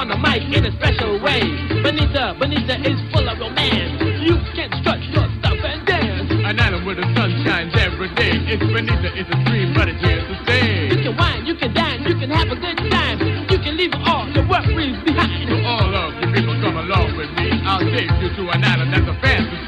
on the mic in a special way. Benita, Benita is full of romance. You can strut your stuff and dance. An island where the sun shines every day. It's Benita, it's a dream, but it's here to stay. You can wine, you can dine, you can have a good time. You can leave all your worries behind. So all of you people come along with me. I'll take you to an island that's a fantasy.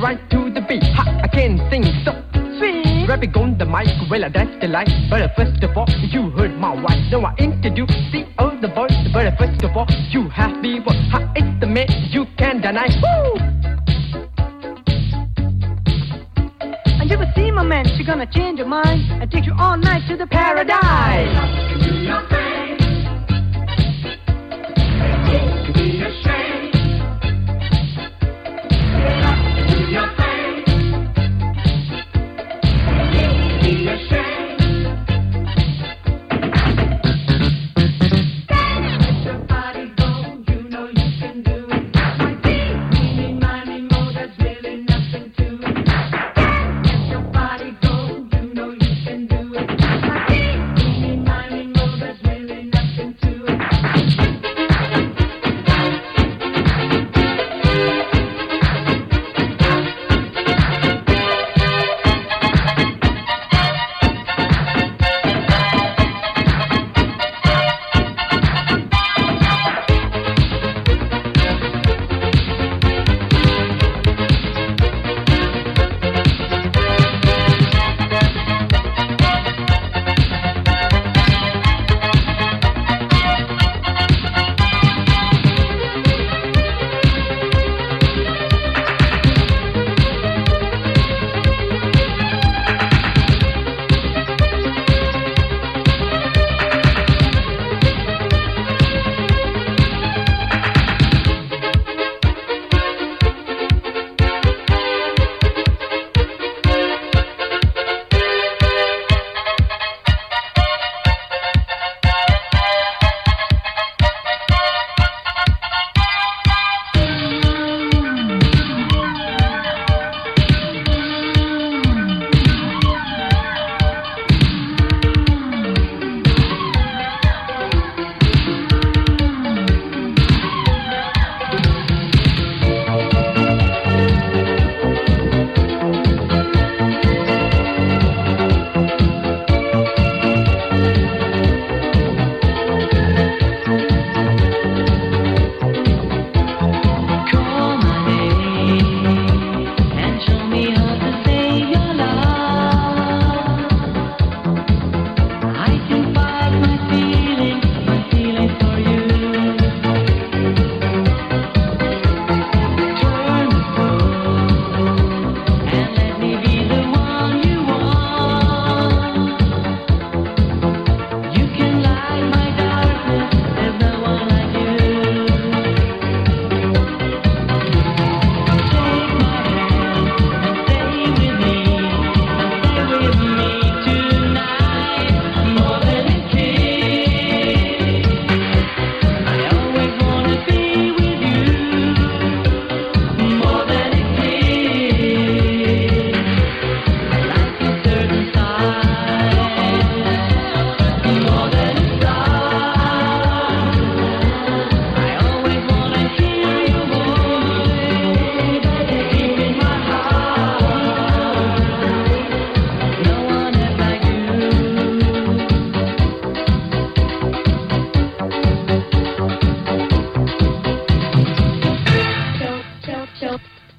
Right to the beat. Ha, I can sing so sweet. Rapping on the mic, well that's the life. But first of all, you heard my wife. Now I introduce the other voice. But first of all, you have me one. Ha, it's the man you can't deny. Woo! And you will see, my man, she's gonna change your mind and take you all night to the paradise.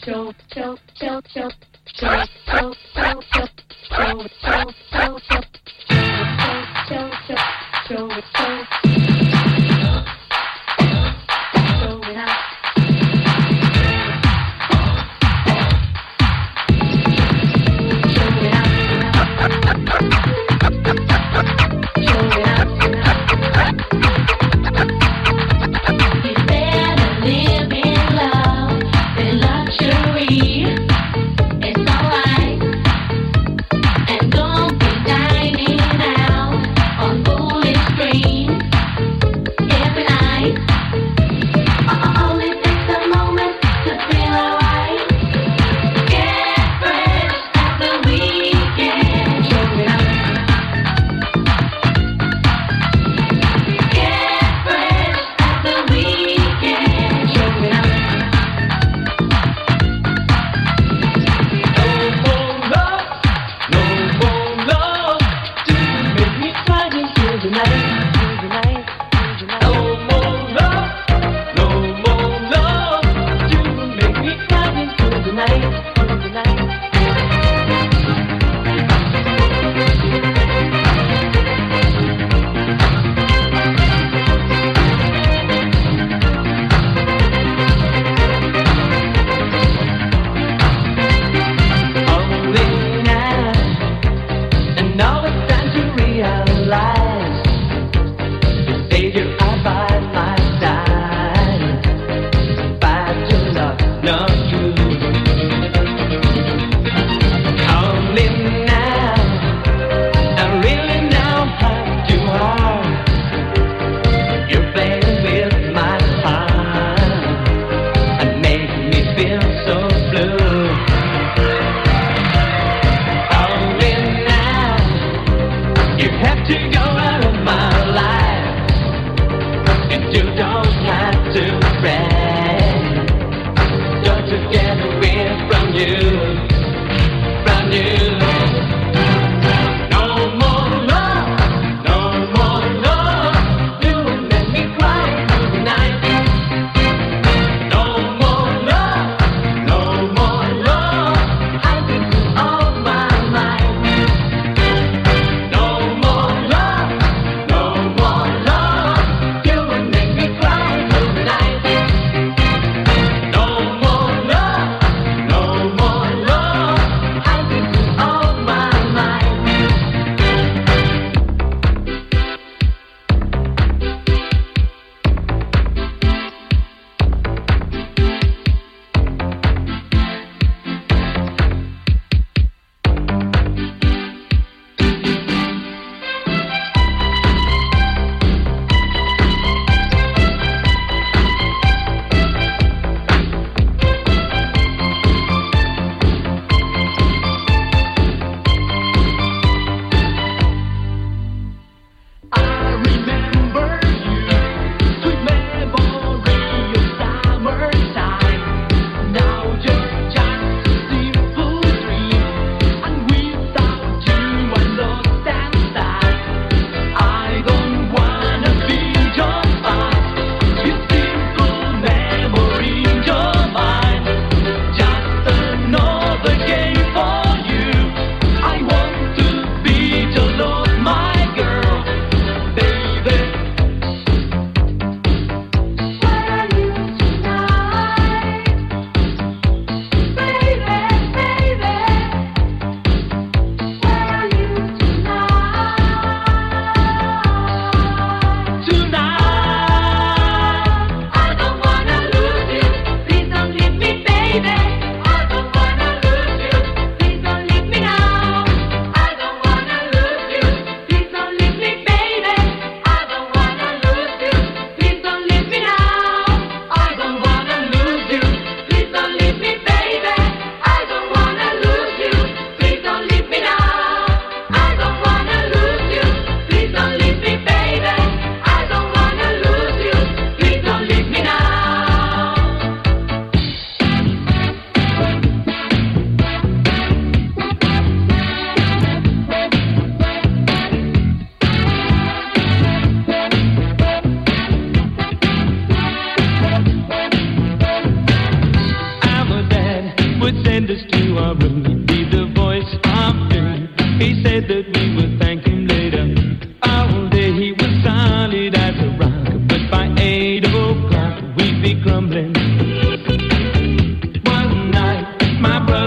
Show, tilt, show, tilt, show, tilt, show, tilt, show, tilt, show, tilt, show. tilt, tilt, tilt, tilt, tilt,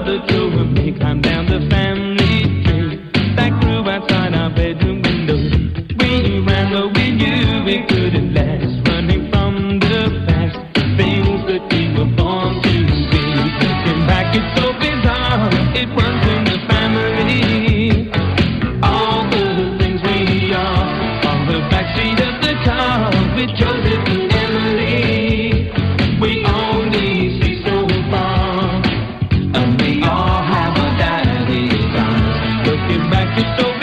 the two of me climb down the be so